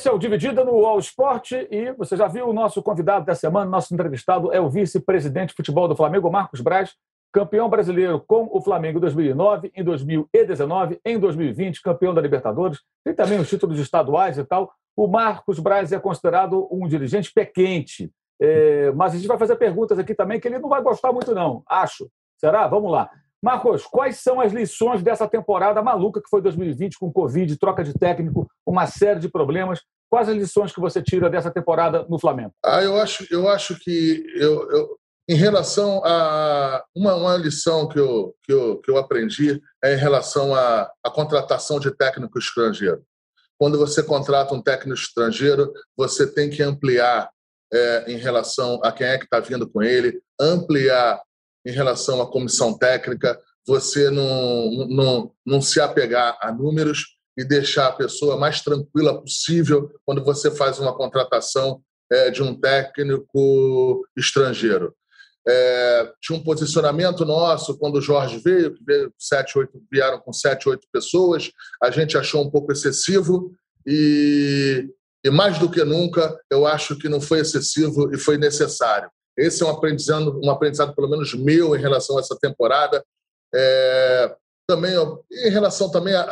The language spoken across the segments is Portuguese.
Esse é o Dividida no All Sport e você já viu o nosso convidado da semana, nosso entrevistado é o vice-presidente de futebol do Flamengo, Marcos Braz, campeão brasileiro com o Flamengo em 2009, em 2019, em 2020, campeão da Libertadores, tem também os títulos estaduais e tal. O Marcos Braz é considerado um dirigente pé quente, é, mas a gente vai fazer perguntas aqui também que ele não vai gostar muito não, acho. Será? Vamos lá. Marcos, quais são as lições dessa temporada maluca que foi 2020, com Covid, troca de técnico, uma série de problemas? Quais as lições que você tira dessa temporada no Flamengo? Ah, eu acho, eu acho que eu, eu em relação a uma, uma lição que eu, que, eu, que eu aprendi é em relação à, à contratação de técnico estrangeiro. Quando você contrata um técnico estrangeiro, você tem que ampliar é, em relação a quem é que está vindo com ele, ampliar em relação à comissão técnica, você não, não, não se apegar a números e deixar a pessoa mais tranquila possível quando você faz uma contratação é, de um técnico estrangeiro. É, tinha um posicionamento nosso quando o Jorge veio, que veio sete, oito, vieram com sete, oito pessoas, a gente achou um pouco excessivo e, e mais do que nunca eu acho que não foi excessivo e foi necessário. Esse é um aprendizado, um aprendizado pelo menos meu em relação a essa temporada. É, também em relação também à,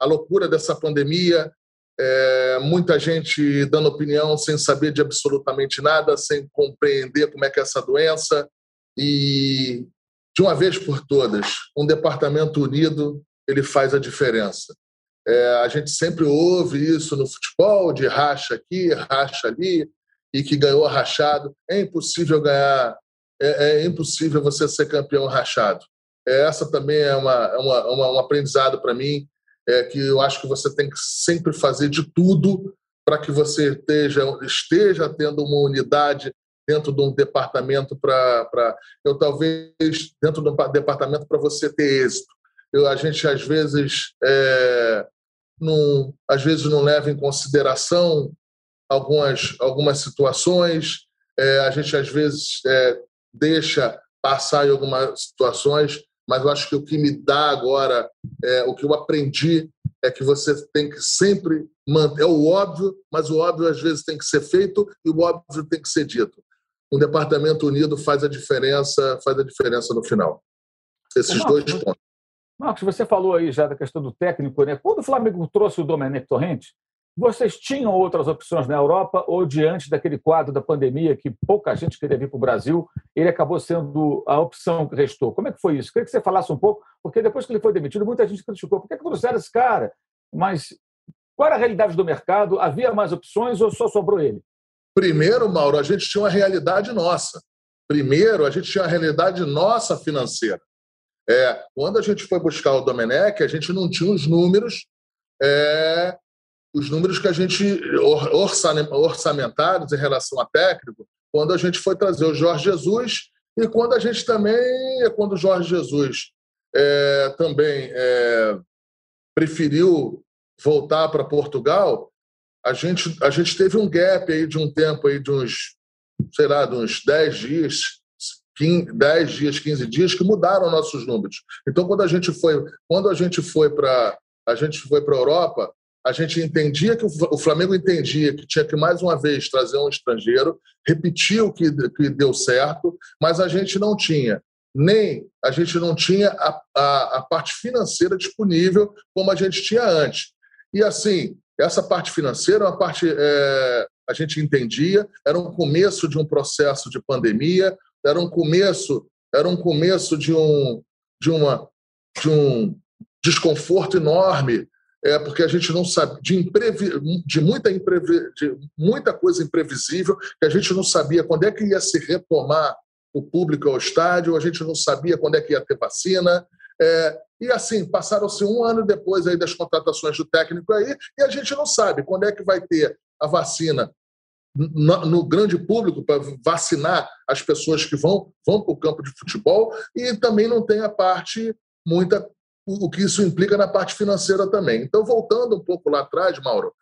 à, loucura dessa pandemia, é, muita gente dando opinião sem saber de absolutamente nada, sem compreender como é que é essa doença e de uma vez por todas, um departamento unido ele faz a diferença. É, a gente sempre ouve isso no futebol, de racha aqui, racha ali, e que ganhou rachado. É impossível ganhar, é, é impossível você ser campeão rachado. É, essa também é, uma, é uma, uma um aprendizado para mim, é, que eu acho que você tem que sempre fazer de tudo para que você esteja, esteja tendo uma unidade dentro de um departamento para eu talvez dentro de um departamento para você ter êxito eu, a gente às vezes é, não às vezes não leva em consideração algumas, algumas situações, é, a gente às vezes é, deixa passar em algumas situações, mas eu acho que o que me dá agora, é, o que eu aprendi, é que você tem que sempre manter. É o óbvio, mas o óbvio às vezes tem que ser feito e o óbvio tem que ser dito. Um departamento unido faz a diferença, faz a diferença no final. Esses Marcos, dois pontos. Marcos, você falou aí já da questão do técnico, né? Quando o Flamengo trouxe o Domenech Torrente, vocês tinham outras opções na Europa ou diante daquele quadro da pandemia que pouca gente queria vir para o Brasil, ele acabou sendo a opção que restou? Como é que foi isso? Queria que você falasse um pouco, porque depois que ele foi demitido, muita gente criticou. Por que, que trouxeram esse cara? Mas qual era a realidade do mercado? Havia mais opções ou só sobrou ele? Primeiro, Mauro, a gente tinha uma realidade nossa. Primeiro, a gente tinha uma realidade nossa financeira. É, quando a gente foi buscar o Domenech, a gente não tinha os números é, os números que a gente orçamentados em relação a técnico, quando a gente foi trazer o Jorge Jesus e quando a gente também, quando o Jorge Jesus é, também é, preferiu voltar para Portugal, a gente, a gente teve um gap aí de um tempo aí de uns, sei lá, de uns 10 dias, 15, 10 dias, 15 dias, que mudaram nossos números. Então, quando a gente foi, quando a gente foi para a gente foi para a Europa, a gente entendia que o Flamengo entendia que tinha que mais uma vez trazer um estrangeiro, repetiu que, que deu certo, mas a gente não tinha nem a gente não tinha a, a, a, parte financeira disponível como a gente tinha antes. E assim, essa parte financeira, uma parte é, a gente entendia, era um começo de um processo de pandemia, era um começo, era um começo de um de uma de um desconforto enorme é, porque a gente não sabe de, imprevi, de, muita imprevi, de muita coisa imprevisível, que a gente não sabia quando é que ia se retomar o público ao estádio, a gente não sabia quando é que ia ter vacina. É, e assim, passaram-se um ano depois aí das contratações do técnico aí, e a gente não sabe quando é que vai ter a vacina no, no grande público para vacinar as pessoas que vão, vão para o campo de futebol, e também não tem a parte muita o que isso implica na parte financeira também. Então, voltando um pouco lá atrás, Mauro,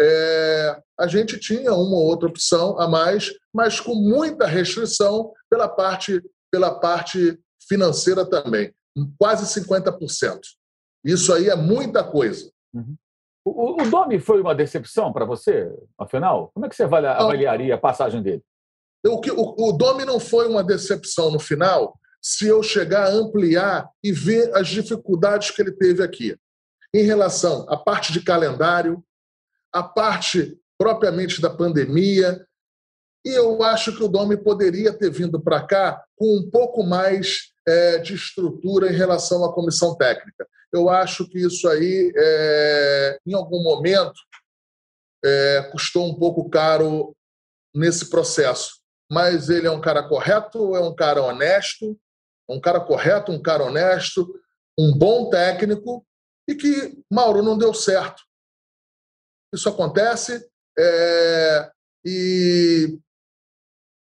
é, a gente tinha uma ou outra opção a mais, mas com muita restrição pela parte, pela parte financeira também, quase 50%. Isso aí é muita coisa. Uhum. O, o Domi foi uma decepção para você, afinal? Como é que você avaliaria a passagem dele? O, o, o Domi não foi uma decepção no final se eu chegar a ampliar e ver as dificuldades que ele teve aqui. Em relação à parte de calendário, a parte propriamente da pandemia, e eu acho que o Domi poderia ter vindo para cá com um pouco mais é, de estrutura em relação à comissão técnica. Eu acho que isso aí, é, em algum momento, é, custou um pouco caro nesse processo. Mas ele é um cara correto, é um cara honesto, um cara correto, um cara honesto, um bom técnico e que, Mauro, não deu certo. Isso acontece é, e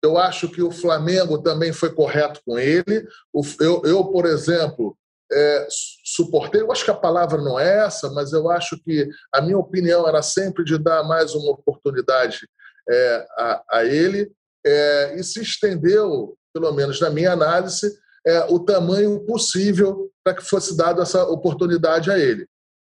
eu acho que o Flamengo também foi correto com ele. Eu, eu por exemplo, é, suportei, eu acho que a palavra não é essa, mas eu acho que a minha opinião era sempre de dar mais uma oportunidade é, a, a, ele, é, e se estendeu, pelo menos na minha análise, é, o tamanho possível para que fosse dada essa oportunidade a ele.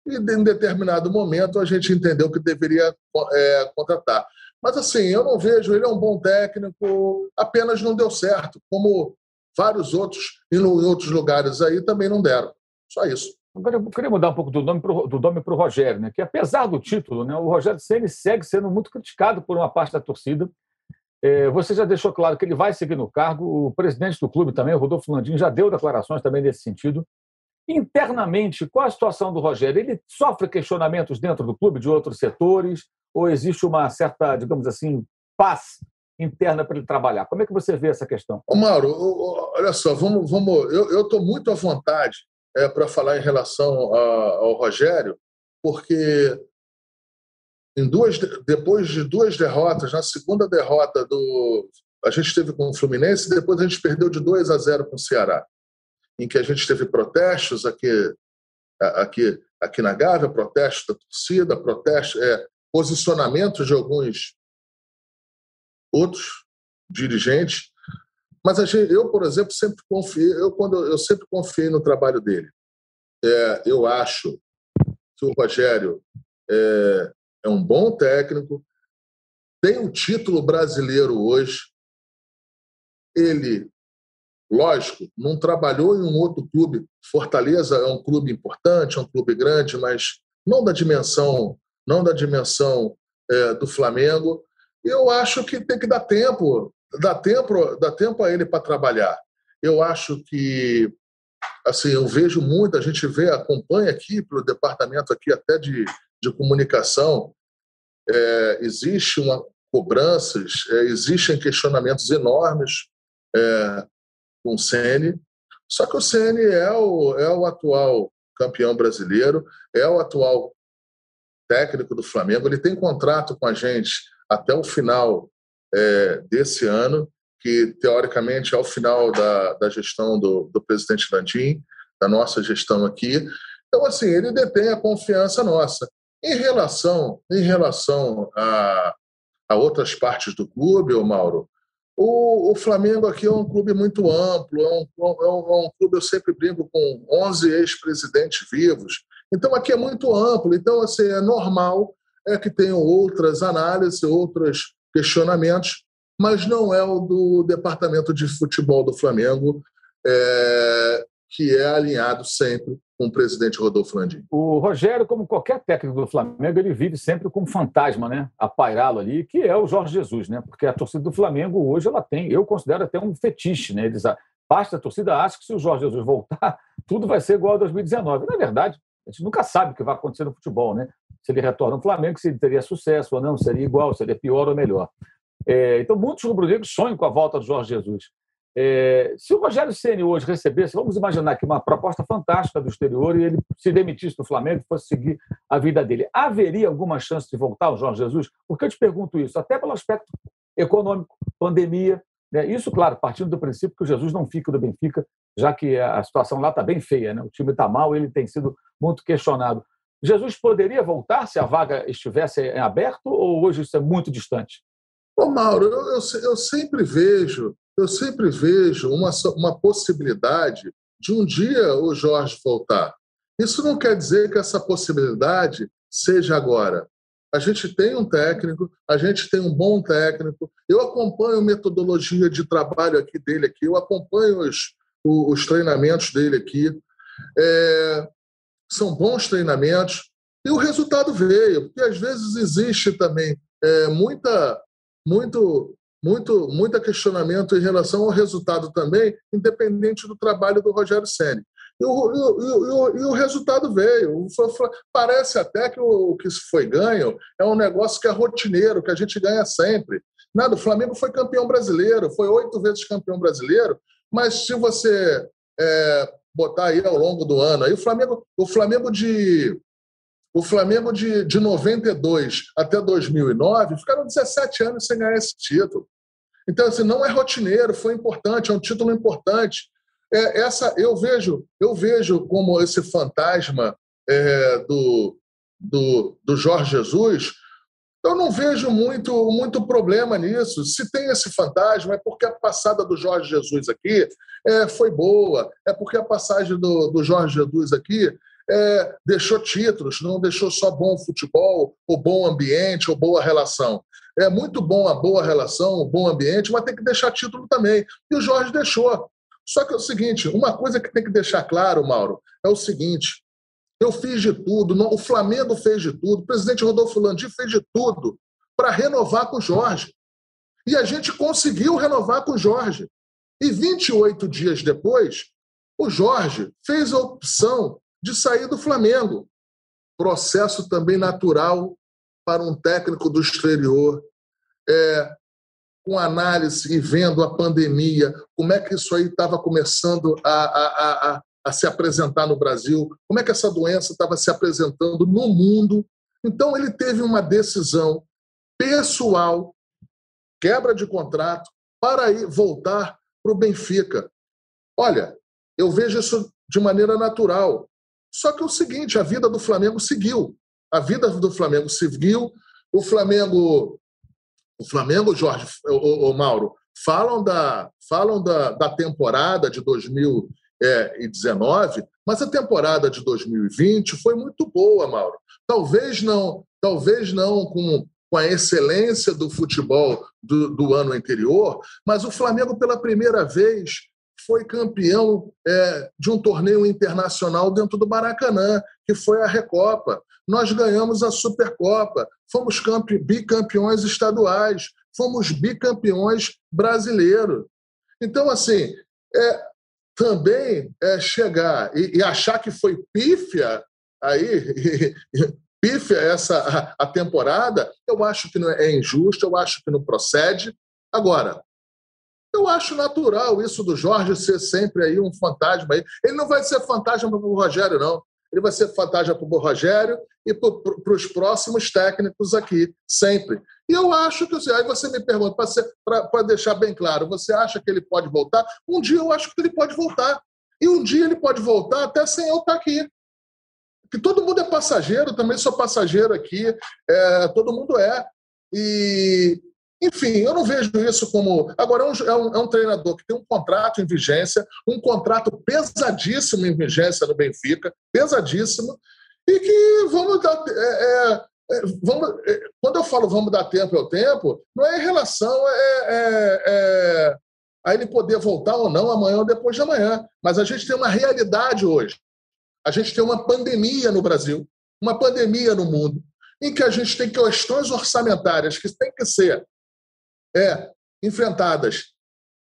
E em determinado momento a gente entendeu que deveria é, contratar. Mas assim, eu não vejo, ele é um bom técnico, apenas não deu certo, como vários outros em outros lugares aí também não deram. Só isso. Agora, eu queria mudar um pouco do nome para o Rogério, né? que apesar do título, né, o Rogério Ceni segue sendo muito criticado por uma parte da torcida. É, você já deixou claro que ele vai seguir no cargo. O presidente do clube também, o Rodolfo Landim, já deu declarações também nesse sentido. Internamente, qual a situação do Rogério? Ele sofre questionamentos dentro do clube de outros setores? Ou existe uma certa, digamos assim, paz interna para ele trabalhar? Como é que você vê essa questão? Ô Mauro, olha só, vamos, vamos. Eu estou muito à vontade é, para falar em relação a, ao Rogério, porque em duas, depois de duas derrotas, na segunda derrota do a gente teve com o Fluminense, depois a gente perdeu de 2 a 0 com o Ceará em que a gente teve protestos aqui, aqui, aqui na Gávea, protestos da torcida, protestos, é, posicionamentos de alguns outros dirigentes. Mas gente, eu, por exemplo, sempre confiei, eu, quando, eu sempre confiei no trabalho dele. É, eu acho que o Rogério é, é um bom técnico, tem o um título brasileiro hoje, ele Lógico, não trabalhou em um outro clube. Fortaleza é um clube importante, é um clube grande, mas não da dimensão, não da dimensão é, do Flamengo. Eu acho que tem que dar tempo, dar tempo, dar tempo a ele para trabalhar. Eu acho que assim, eu vejo muito, a gente vê, acompanha aqui pelo departamento aqui até de, de comunicação, é, existe uma cobranças, é, existem questionamentos enormes é, com o Ceni. Só que o Ceni é o, é o atual campeão brasileiro, é o atual técnico do Flamengo. Ele tem contrato com a gente até o final é, desse ano, que teoricamente é o final da, da gestão do, do presidente Landim, da nossa gestão aqui. Então, assim, ele detém a confiança nossa. Em relação, em relação a, a outras partes do clube, Mauro, o, o, Flamengo aqui é um clube muito amplo, é um, é um, é um clube, eu sempre brinco, com 11 ex-presidentes vivos. Então, aqui é muito amplo. Então, assim, é normal é que tenham outras análises, outros questionamentos, mas não é o do departamento de futebol do Flamengo, é, que é alinhado sempre com o presidente Rodolfo Landim. O Rogério, como qualquer técnico do Flamengo, ele vive sempre com um fantasma, né? A pairá-lo ali, que é o Jorge Jesus, né? Porque a torcida do Flamengo hoje ela tem, eu considero até um fetiche, né? Eles, parte da torcida acha que se o Jorge Jesus voltar, tudo vai ser igual a 2019. Na verdade, a gente nunca sabe o que vai acontecer no futebol, né? Se ele retorna ao Flamengo, se ele teria sucesso ou não, seria igual, seria pior ou melhor. É, então, muitos rubro-negros sonham com a volta do Jorge Jesus. É, se o Rogério Ceni hoje recebesse, vamos imaginar que uma proposta fantástica do exterior e ele se demitisse do Flamengo e fosse seguir a vida dele, haveria alguma chance de voltar o Jorge Jesus? Porque eu te pergunto isso, até pelo aspecto econômico, pandemia, né? isso, claro, partindo do princípio que o Jesus não fica do Benfica, já que a situação lá está bem feia, né? o time está mal, ele tem sido muito questionado. Jesus poderia voltar se a vaga estivesse em aberto ou hoje isso é muito distante? Ô, Mauro, eu, eu, eu sempre vejo eu sempre vejo uma, uma possibilidade de um dia o Jorge voltar. Isso não quer dizer que essa possibilidade seja agora. A gente tem um técnico, a gente tem um bom técnico. Eu acompanho a metodologia de trabalho aqui dele aqui, eu acompanho os, os treinamentos dele aqui. É, são bons treinamentos e o resultado veio, porque às vezes existe também é, muita, muito, muito, muito questionamento em relação ao resultado também, independente do trabalho do Rogério Ceni. E o, e, o, e o, resultado veio. Parece até que o que foi ganho é um negócio que é rotineiro, que a gente ganha sempre. Nada, o Flamengo foi campeão brasileiro, foi oito vezes campeão brasileiro, mas se você é, botar aí ao longo do ano, aí o Flamengo, o Flamengo de o Flamengo de, de 92 até 2009 ficaram 17 anos sem ganhar esse título. Então, assim, não é rotineiro, foi importante, é um título importante. É, essa eu vejo, eu vejo como esse fantasma é, do, do, do Jorge Jesus. Eu não vejo muito, muito problema nisso. Se tem esse fantasma, é porque a passada do Jorge Jesus aqui é, foi boa, é porque a passagem do, do Jorge Jesus aqui é, deixou títulos, não deixou só bom futebol, ou bom ambiente, ou boa relação. É muito bom a boa relação, o bom ambiente, mas tem que deixar título também. E o Jorge deixou. Só que é o seguinte: uma coisa que tem que deixar claro, Mauro, é o seguinte: eu fiz de tudo, o Flamengo fez de tudo, o presidente Rodolfo Landim fez de tudo para renovar com o Jorge. E a gente conseguiu renovar com o Jorge. E 28 dias depois, o Jorge fez a opção de sair do Flamengo. Processo também natural para um técnico do exterior. É, com análise e vendo a pandemia, como é que isso aí estava começando a, a, a, a, se apresentar no Brasil, como é que essa doença estava se apresentando no mundo. Então, ele teve uma decisão pessoal, quebra de contrato, para ir voltar para o Benfica. Olha, eu vejo isso de maneira natural. Só que é o seguinte, a vida do Flamengo seguiu. A vida do Flamengo seguiu. O Flamengo, o Flamengo, Jorge, o, o Mauro, falam da falam da, da temporada de 2019, mas a temporada de 2020 foi muito boa, Mauro. Talvez não, talvez não com com a excelência do futebol do, do ano anterior, mas o Flamengo pela primeira vez foi campeão é, de um torneio internacional dentro do Maracanã, que foi a Recopa. Nós ganhamos a Supercopa, fomos bicampeões estaduais, fomos bicampeões brasileiros. Então, assim, é, também é chegar e, e, achar que foi pífia aí, pífia essa a, a temporada, eu acho que é injusto, eu acho que não procede. Agora, eu acho natural isso do Jorge ser sempre aí um fantasma. Aí. Ele não vai ser fantasma para o Rogério, não. Ele vai ser fantasma para o Rogério e para os próximos técnicos aqui, sempre. E eu acho que. Aí você me pergunta, para deixar bem claro, você acha que ele pode voltar? Um dia eu acho que ele pode voltar. E um dia ele pode voltar até sem eu estar aqui. Que todo mundo é passageiro, também sou passageiro aqui, é, todo mundo é. E, enfim, eu não vejo isso como. Agora, é um, é um, é um, treinador que tem um contrato em vigência, um contrato pesadíssimo em vigência no Benfica, pesadíssimo, e que vamos dar. É, é, é vamos, é, quando eu falo vamos dar tempo ao tempo, não é em relação a ele poder voltar ou não amanhã ou depois de amanhã. Mas a gente tem uma realidade hoje. A gente tem uma pandemia no Brasil, uma pandemia no mundo, em que a gente tem questões orçamentárias que têm que ser é, enfrentadas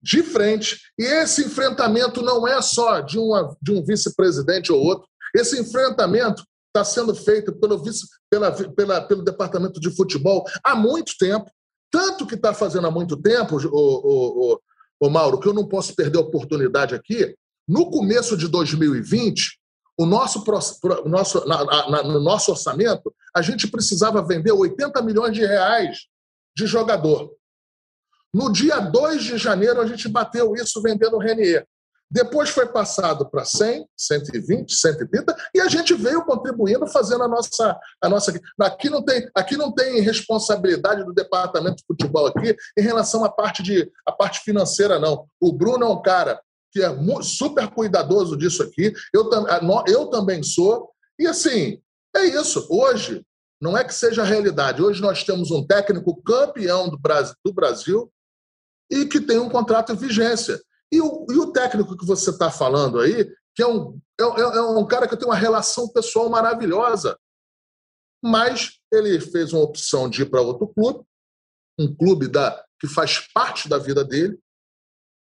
de frente, e esse enfrentamento não é só de, uma, de um vice-presidente ou outro, esse enfrentamento está sendo feito pelo, vice, pela, pela, pelo departamento de futebol há muito tempo, tanto que está fazendo há muito tempo, o, o, o, Mauro, que eu não posso perder a oportunidade aqui, no começo de 2020, o nosso, nosso, na, na, no nosso orçamento, a gente precisava vender 80 milhões de reais de jogador. No dia 2 de janeiro, a gente bateu isso vendendo o Renier. Depois foi passado para 100, 120, 130 e a gente veio contribuindo, fazendo a nossa. A nossa aqui, não tem, aqui não tem responsabilidade do departamento de futebol aqui em relação à parte, de, à parte financeira, não. O Bruno é um cara que é super cuidadoso disso aqui, eu, eu também sou. E assim, é isso. Hoje, Não é que seja a realidade. Hoje nós temos um técnico campeão do Brasil, do Brasil e que tem um contrato em vigência. E o, e o técnico que você está falando aí, que é um, é, é, é um cara que tem uma relação pessoal maravilhosa, mas ele fez uma opção de ir para outro clube, um clube da, que faz parte da vida dele,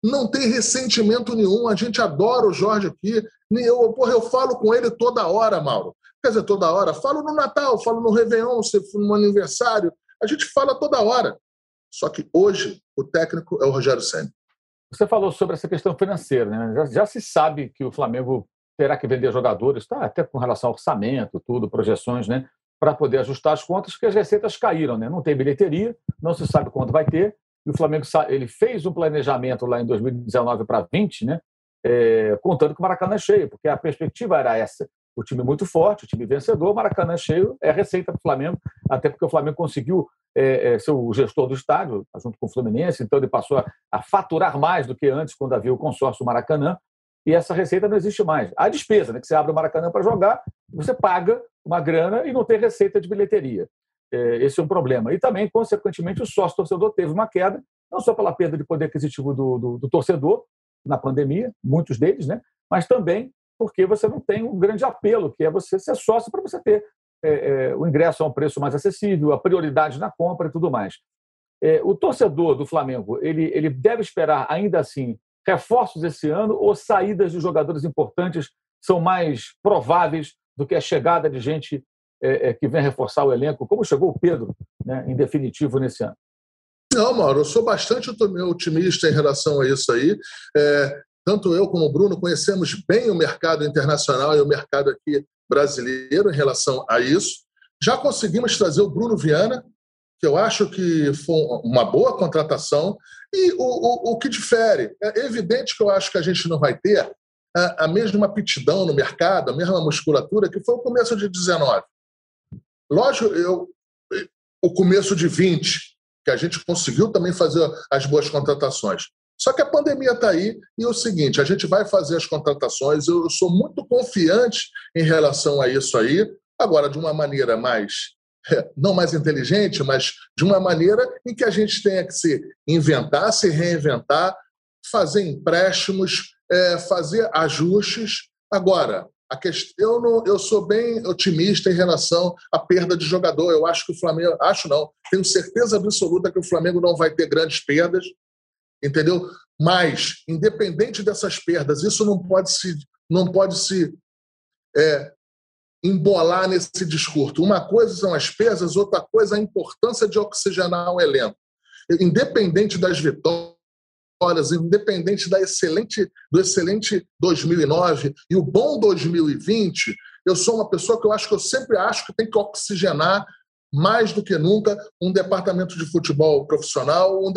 não tem ressentimento nenhum, a gente adora o Jorge aqui, eu, porra, eu falo com ele toda hora, Mauro. Quer dizer, toda hora, falo no Natal, falo no Réveillon, no aniversário, a gente fala toda hora. Só que hoje o técnico é o Rogério Senna. Você falou sobre essa questão financeira, né? Já, já, se sabe que o Flamengo terá que vender jogadores, tá? até com relação ao orçamento, tudo, projeções, né? Para poder ajustar as contas, porque as receitas caíram, né? Não tem bilheteria, não se sabe quanto vai ter. E o Flamengo ele fez um planejamento lá em 2019 para 20, né? É, contando que o Maracanã é cheio, porque a perspectiva era essa. O time muito forte, o time vencedor, Maracanã é cheio, é receita para o Flamengo, até porque o Flamengo conseguiu é, é, ser o gestor do estádio, junto com o Fluminense, então ele passou a, a, faturar mais do que antes, quando havia o consórcio Maracanã, e essa receita não existe mais. A despesa, né, que você abre o Maracanã para jogar, você paga uma grana e não tem receita de bilheteria. É, esse é um problema. E também, consequentemente, o sócio-torcedor teve uma queda, não só pela perda de poder aquisitivo do, do, do torcedor na pandemia, muitos deles, né, mas também porque você não tem um grande apelo, que é você ser sócio para você ter é, é, o ingresso a um preço mais acessível, a prioridade na compra e tudo mais. É, o torcedor do Flamengo ele, ele deve esperar ainda assim reforços esse ano ou saídas de jogadores importantes são mais prováveis do que a chegada de gente é, é, que vem reforçar o elenco, como chegou o Pedro, né, em definitivo nesse ano? Não, Mauro, eu sou bastante otimista em relação a isso aí. É, tanto eu como o Bruno conhecemos bem o mercado internacional e o mercado aqui brasileiro em relação a isso. Já conseguimos trazer o Bruno Viana, que eu acho que foi uma boa contratação. E o, o, o que difere? É evidente que eu acho que a gente não vai ter a, a mesma aptidão no mercado, a mesma musculatura que foi o começo de 19. Lógico, eu, o começo de 20, que a gente conseguiu também fazer as boas contratações. Só que a pandemia está aí e é o seguinte: a gente vai fazer as contratações. Eu sou muito confiante em relação a isso aí. Agora, de uma maneira mais, não mais inteligente, mas de uma maneira em que a gente tenha que se inventar, se reinventar, fazer empréstimos, é, fazer ajustes. Agora, a questão, eu, não, eu sou bem otimista em relação à perda de jogador. Eu acho que o Flamengo, acho não, tenho certeza absoluta que o Flamengo não vai ter grandes perdas entendeu? Mas, independente dessas perdas, isso não pode se, não pode se é, embolar nesse discurso. Uma coisa são as perdas, outra coisa a importância de oxigenar o elenco. Independente das vitórias, independente da excelente, do excelente 2009 e o bom 2020, eu sou uma pessoa que eu acho que eu sempre acho que tem que oxigenar mais do que nunca, um departamento de futebol profissional, um,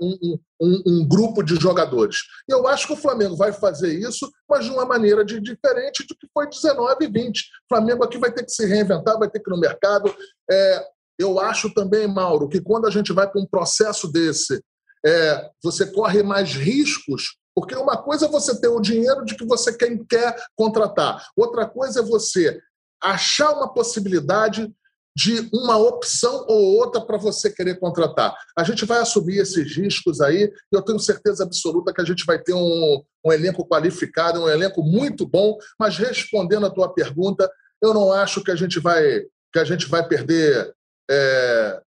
um, um, um, grupo de jogadores. E eu acho que o Flamengo vai fazer isso, mas de uma maneira de, diferente do que foi 19 e 20. O Flamengo aqui vai ter que se reinventar, vai ter que ir no mercado. É, eu acho também, Mauro, que quando a gente vai para um processo desse, é, você corre mais riscos porque uma coisa é você ter o dinheiro de que você quer, quer contratar, outra coisa é você achar uma possibilidade de uma opção ou outra para você querer contratar. A gente vai assumir esses riscos aí e eu tenho certeza absoluta que a gente vai ter um, um elenco qualificado, um elenco muito bom, mas respondendo a tua pergunta, eu não acho que a gente vai, que a gente vai perder é,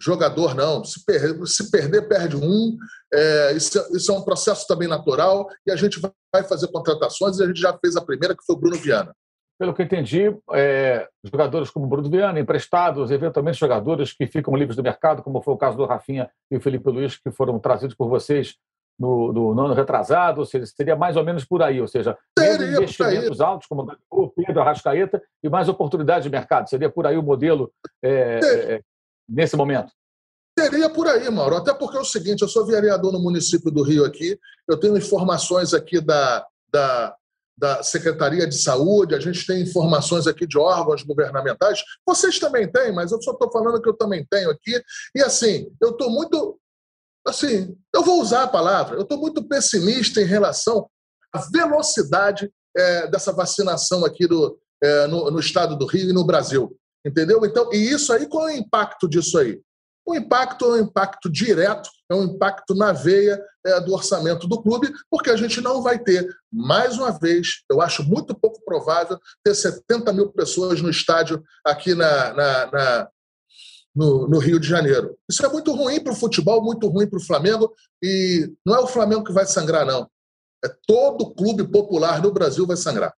jogador, não. Se, per, se perder, perde um. É, isso, isso, é um processo também natural e a gente vai fazer contratações e a gente já fez a primeira, que foi o Bruno Viana pelo que entendi, é, jogadores como Bruno Viana, emprestados, eventualmente jogadores que ficam livres do mercado, como foi o caso do Rafinha e o Felipe Luiz, que foram trazidos por vocês no, no, no ano retrasado, ou seja, seria mais ou menos por aí, ou seja, menos investimentos altos, como o Pedro Arrascaeta, e mais oportunidade de mercado. Seria por aí o modelo é, é, nesse momento? Seria por aí, Mauro. Até porque é o seguinte, eu sou vereador no município do Rio aqui, eu tenho informações aqui da, da da Secretaria de Saúde, a gente tem informações aqui de órgãos governamentais. Vocês também têm, mas eu só estou falando que eu também tenho aqui. E assim, eu estou muito. Assim, eu vou usar a palavra, eu estou muito pessimista em relação à velocidade é, dessa vacinação aqui do, é, no, no estado do Rio e no Brasil. Entendeu? Então, e isso aí, qual é o impacto disso aí? O impacto é um impacto direto, é um impacto na veia é, do orçamento do clube, porque a gente não vai ter, mais uma vez, eu acho muito pouco provável ter 70 mil pessoas no estádio aqui na, na, na no, no, Rio de Janeiro. Isso é muito ruim para o futebol, muito ruim para o Flamengo, e não é o Flamengo que vai sangrar, não. É todo clube popular no Brasil vai sangrar.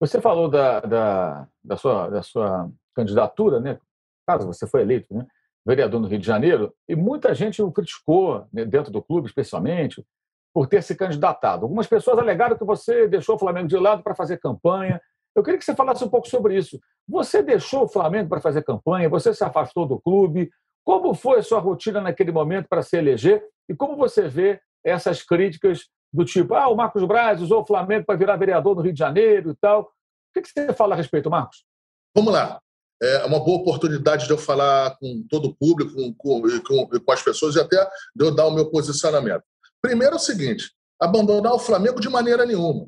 Você falou da, da, da, sua, da sua candidatura, né? caso você foi eleito, né? Vereador no Rio de Janeiro, e muita gente o criticou, né, dentro do clube especialmente, por ter se candidatado. Algumas pessoas alegaram que você deixou o Flamengo de lado para fazer campanha. Eu queria que você falasse um pouco sobre isso. Você deixou o Flamengo para fazer campanha? Você se afastou do clube? Como foi a sua rotina naquele momento para se eleger? E como você vê essas críticas do tipo, ah, o Marcos Braz usou o Flamengo para virar vereador no Rio de Janeiro e tal? O que você fala a respeito, Marcos? Vamos lá é uma boa oportunidade de eu falar com todo o público, com, com, com, as pessoas e até de eu dar o meu posicionamento. Primeiro é o seguinte: abandonar o Flamengo de maneira nenhuma.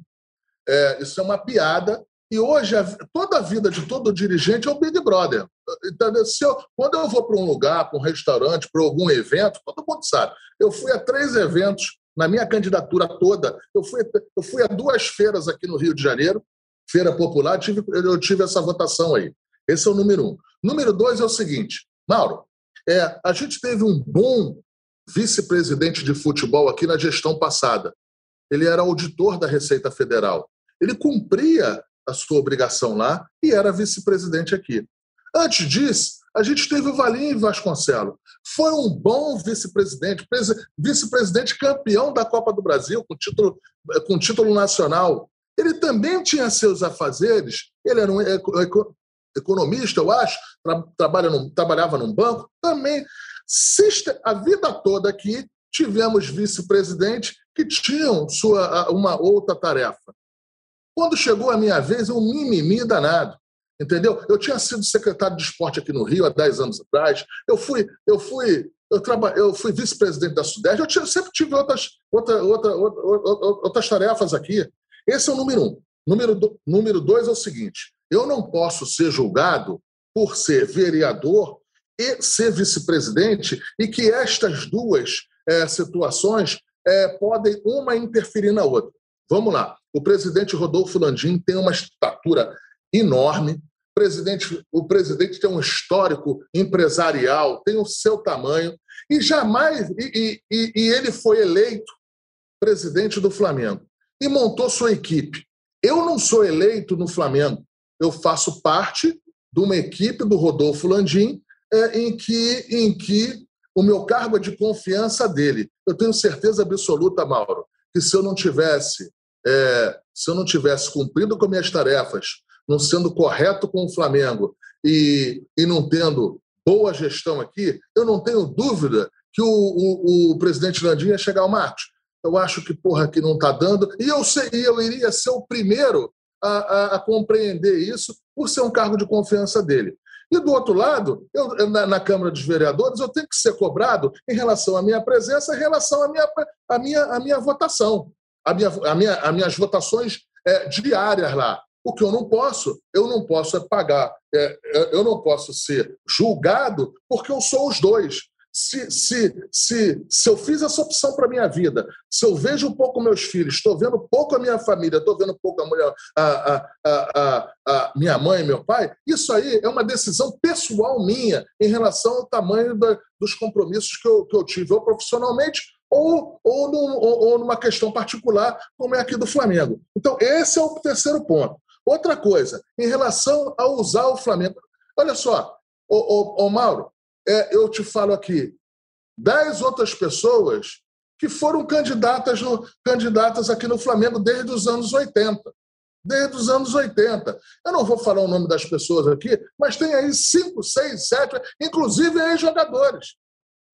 É, isso é uma piada. E hoje, toda a vida de todo dirigente é o Big Brother. Entendeu? Se eu, quando eu vou para um lugar, para um restaurante, para algum evento, todo mundo sabe. Eu fui a três eventos na minha candidatura toda. Eu fui, eu fui a duas feiras aqui no Rio de Janeiro, Feira Popular, tive, eu tive essa votação aí. Esse é o número um. Número dois é o seguinte, Mauro, é, a gente teve um bom vice-presidente de futebol aqui na gestão passada. Ele era auditor da Receita Federal. Ele cumpria a sua obrigação lá e era vice-presidente aqui. Antes disso, a gente teve o Valinho Vasconcelos. Foi um bom vice-presidente, vice-presidente campeão da Copa do Brasil, com título, com título nacional. Ele também tinha seus afazeres, ele era um economista, eu acho, tra trabalha num, trabalhava num banco, também. A vida toda aqui tivemos vice-presidentes que tinham sua, uma outra tarefa. Quando chegou a minha vez, um mimimi danado. Entendeu? Eu tinha sido secretário de esporte aqui no Rio há 10 anos atrás. Eu fui, eu fui, eu, traba, eu fui vice-presidente da Sudeste. Eu, tinha, sempre tive outras, outra, outra, outra, outras tarefas aqui. Esse é o número um. Número, do, número dois é o seguinte: eu não posso ser julgado por ser vereador e ser vice-presidente e que estas duas é, situações é, podem uma interferir na outra. Vamos lá. O presidente Rodolfo Landim tem uma estatura enorme. Presidente, o presidente tem um histórico empresarial, tem o seu tamanho e jamais e, e, e ele foi eleito presidente do Flamengo e montou sua equipe. Eu não sou eleito no Flamengo eu faço parte de uma equipe do Rodolfo Landim é, em, que, em que o meu cargo é de confiança dele. Eu tenho certeza absoluta, Mauro, que se eu não tivesse, é, se eu não tivesse cumprido com minhas tarefas, não sendo correto com o Flamengo e, e não tendo boa gestão aqui, eu não tenho dúvida que o, o, o presidente Landim ia chegar ao Marcos. Eu acho que, porra, que não está dando. E eu, sei, eu iria ser o primeiro a, a, a, compreender isso por ser um cargo de confiança dele. E do outro lado, eu, na, na, Câmara dos Vereadores, eu tenho que ser cobrado em relação à minha presença, em relação à minha, à minha, à minha votação, à minha, à minha, às minhas votações é, diárias lá. O que eu não posso, eu não posso é pagar, é, eu não posso ser julgado porque eu sou os dois se, se, se, se eu fiz essa opção para minha vida, se eu vejo pouco meus filhos, estou vendo pouco a minha família, estou vendo pouco a, mulher, a, a, a, a, minha mãe e meu pai, isso aí é uma decisão pessoal minha em relação ao tamanho da, dos compromissos que eu, que eu tive, ou profissionalmente, ou, ou, num, ou, ou numa questão particular, como é aqui do Flamengo. Então, esse é o terceiro ponto. Outra coisa, em relação a usar o Flamengo. Olha só, ô Mauro, é, eu te falo aqui, dez outras pessoas que foram candidatas, no, candidatas aqui no Flamengo desde os anos 80. Desde os anos 80. Eu não vou falar o nome das pessoas aqui, mas tem aí cinco, seis, sete, inclusive aí jogadores.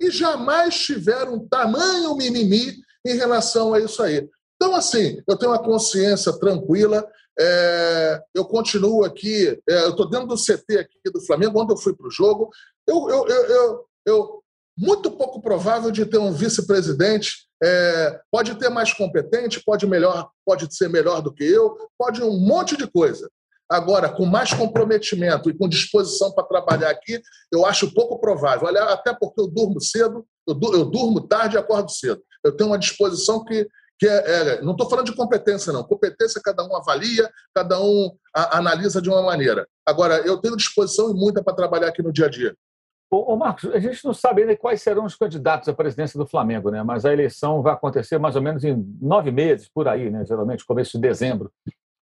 E jamais tiveram tamanho mimimi em relação a isso aí. Então, assim, eu tenho uma consciência tranquila, é, eu continuo aqui, é, eu estou dentro do CT aqui do Flamengo, onde eu fui para o jogo. Eu, eu, eu, eu, eu, muito pouco provável de ter um vice-presidente. É, pode ter mais competente, pode melhor, pode ser melhor do que eu, pode um monte de coisa. Agora, com mais comprometimento e com disposição para trabalhar aqui, eu acho pouco provável. Até porque eu durmo cedo, eu, durmo tarde e acordo cedo. Eu tenho uma disposição que, que é, é não estou falando de competência, não. Competência cada um avalia, cada um analisa de uma maneira. Agora, eu tenho disposição e muita para trabalhar aqui no dia a dia. Ô, Marcos, a gente não sabe ainda quais serão os candidatos à presidência do Flamengo, né? mas a eleição vai acontecer mais ou menos em nove meses, por aí, né? geralmente começo de dezembro.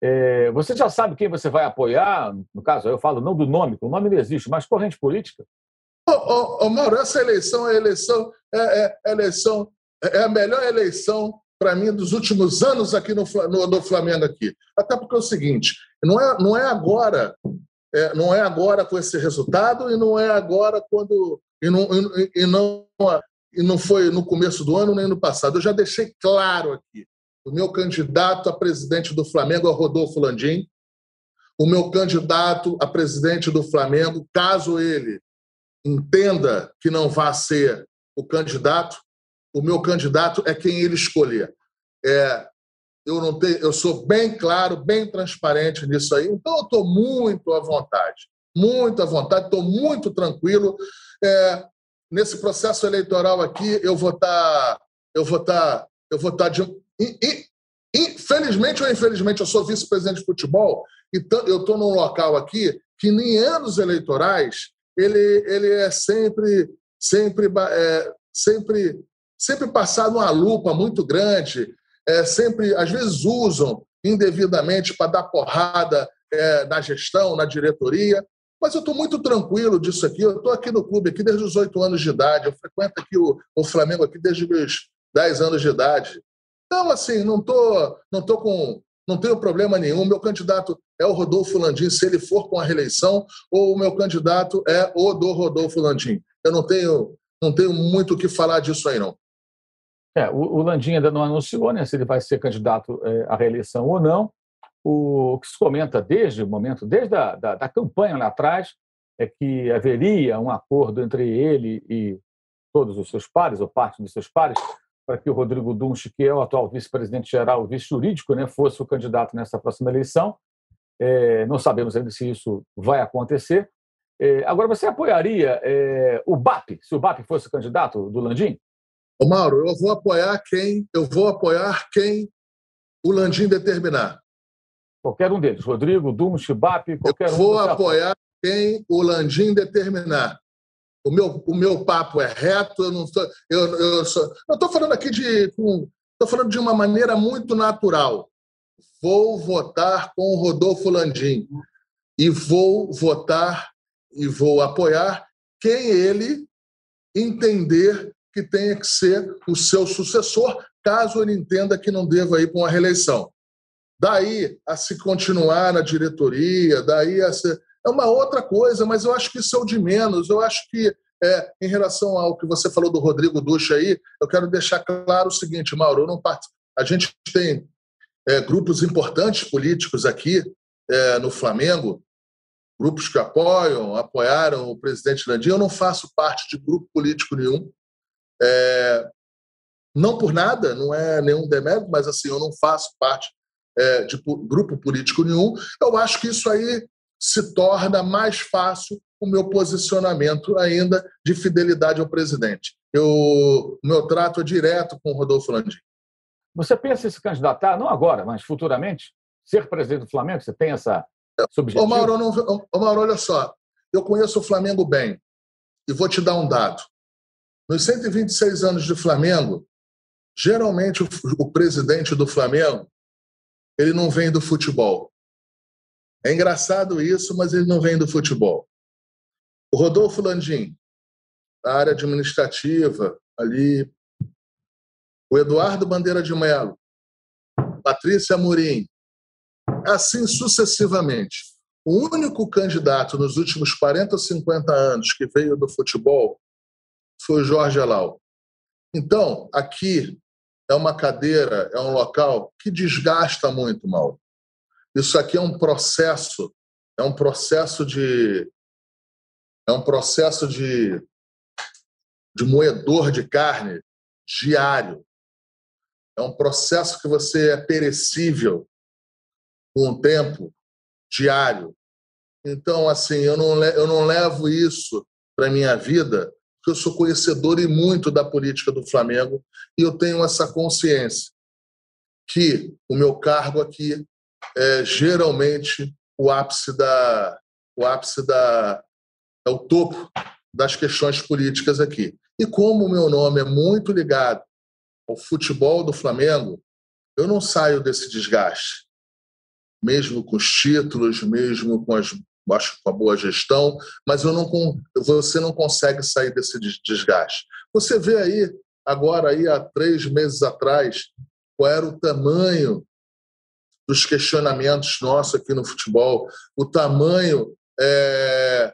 É, você já sabe quem você vai apoiar? No caso, eu falo não do nome, o nome não existe, mas corrente política? Ô, ô, ô Mauro, essa eleição é eleição, é, é, é eleição, é a melhor eleição para mim dos últimos anos aqui no, no, no, Flamengo aqui. Até porque é o seguinte, não é, não é agora, é, não é agora com esse resultado e não é agora quando e não, e, e não e não foi no começo do ano nem no passado. Eu já deixei claro aqui o meu candidato a presidente do Flamengo é Rodolfo Landim. O meu candidato a presidente do Flamengo, caso ele entenda que não vá ser o candidato, o meu candidato é quem ele escolher. É, eu não tenho, eu sou bem claro, bem transparente nisso aí. Então eu estou muito à vontade, muito à vontade, estou muito tranquilo. É, nesse processo eleitoral aqui, eu vou estar, tá, eu vou estar, tá, eu vou estar tá de, Infelizmente ou infelizmente, eu sou vice-presidente de futebol e eu estou num local aqui que, em anos eleitorais, ele, ele é sempre, sempre, é, sempre, sempre passado uma lupa muito grande. É, sempre, às vezes, usam indevidamente para dar porrada é, na gestão, na diretoria. Mas eu estou muito tranquilo disso aqui. Eu estou aqui no clube aqui desde os oito anos de idade. Eu frequento aqui o, o Flamengo aqui desde os meus dez anos de idade. Então, assim, não tô, não tô com, não tenho problema nenhum. Meu candidato é o Rodolfo Landim, se ele for com a reeleição, ou o meu candidato é o do Rodolfo Landim. Eu não tenho, não tenho muito o que falar disso aí, não. É, o, o Landim ainda não anunciou né, se ele vai ser candidato é, à reeleição ou não. O, o, que se comenta desde o momento, desde a da, da campanha lá atrás, é que haveria um acordo entre ele e todos os seus pares, ou parte dos seus pares, para que o Rodrigo Dunst, que é o atual vice-presidente geral, vice-jurídico, né, fosse o candidato nessa próxima eleição. É, não sabemos ainda se isso vai acontecer. É, agora, você apoiaria é, o BAP, se o BAP fosse o candidato do Landim? Ô Mauro, eu vou apoiar quem eu vou apoiar quem o Landim determinar. Qualquer um deles, Rodrigo, Dunst, BAP, qualquer eu um. Vou apoiar quem o Landim determinar o meu, o meu papo é reto, eu não estou. Eu, eu estou falando aqui de. Estou falando de uma maneira muito natural. Vou votar com o Rodolfo Landim. E vou votar e vou apoiar quem ele entender que tenha que ser o seu sucessor, caso ele entenda que não deva ir para uma reeleição. Daí a se continuar na diretoria, daí a se é uma outra coisa, mas eu acho que isso é o de menos. Eu acho que, é, em relação ao que você falou do Rodrigo Ducha aí, eu quero deixar claro o seguinte, Mauro, eu não participo. A gente tem é, grupos importantes políticos aqui é, no Flamengo, grupos que apoiam, apoiaram o presidente Landim. Eu não faço parte de grupo político nenhum. É, não por nada, não é nenhum demérito, mas assim, eu não faço parte é, de grupo político nenhum. Eu acho que isso aí se torna mais fácil o meu posicionamento ainda de fidelidade ao presidente. Eu, o meu trato é direto com o Rodolfo Landim. Você pensa em se candidatar, não agora, mas futuramente, ser presidente do Flamengo? Você tem essa, esse objetivo? Ô Mauro, não, ô Mauro, olha só. Eu conheço o Flamengo bem e vou te dar um dado. Nos 126 anos de Flamengo, geralmente o, o presidente do Flamengo ele não vem do futebol. É engraçado isso, mas ele não vem do futebol. O Rodolfo Landim, da área administrativa, ali. O Eduardo Bandeira de Mello, Patrícia Amorim, assim sucessivamente. O único candidato nos últimos 40 ou 50 anos que veio do futebol foi o Jorge Alau. Então, aqui é uma cadeira, é um local que desgasta muito, mal. Isso aqui é um processo, é um processo de é um processo de, de moedor de carne diário. É um processo que você é perecível com o tempo. diário. Então, assim, eu não, eu não levo isso para minha vida, porque eu sou conhecedor e muito da política do Flamengo e eu tenho essa consciência que o meu cargo aqui é geralmente o ápice da o ápice da é o topo das questões políticas aqui. E como o meu nome é muito ligado ao futebol do Flamengo, eu não saio desse desgaste. Mesmo com os títulos, mesmo com as acho com a boa gestão, mas eu não, você não consegue sair desse desgaste. Você vê aí, agora, aí, há três meses atrás, qual era o tamanho dos questionamentos nossos aqui no futebol, o tamanho é,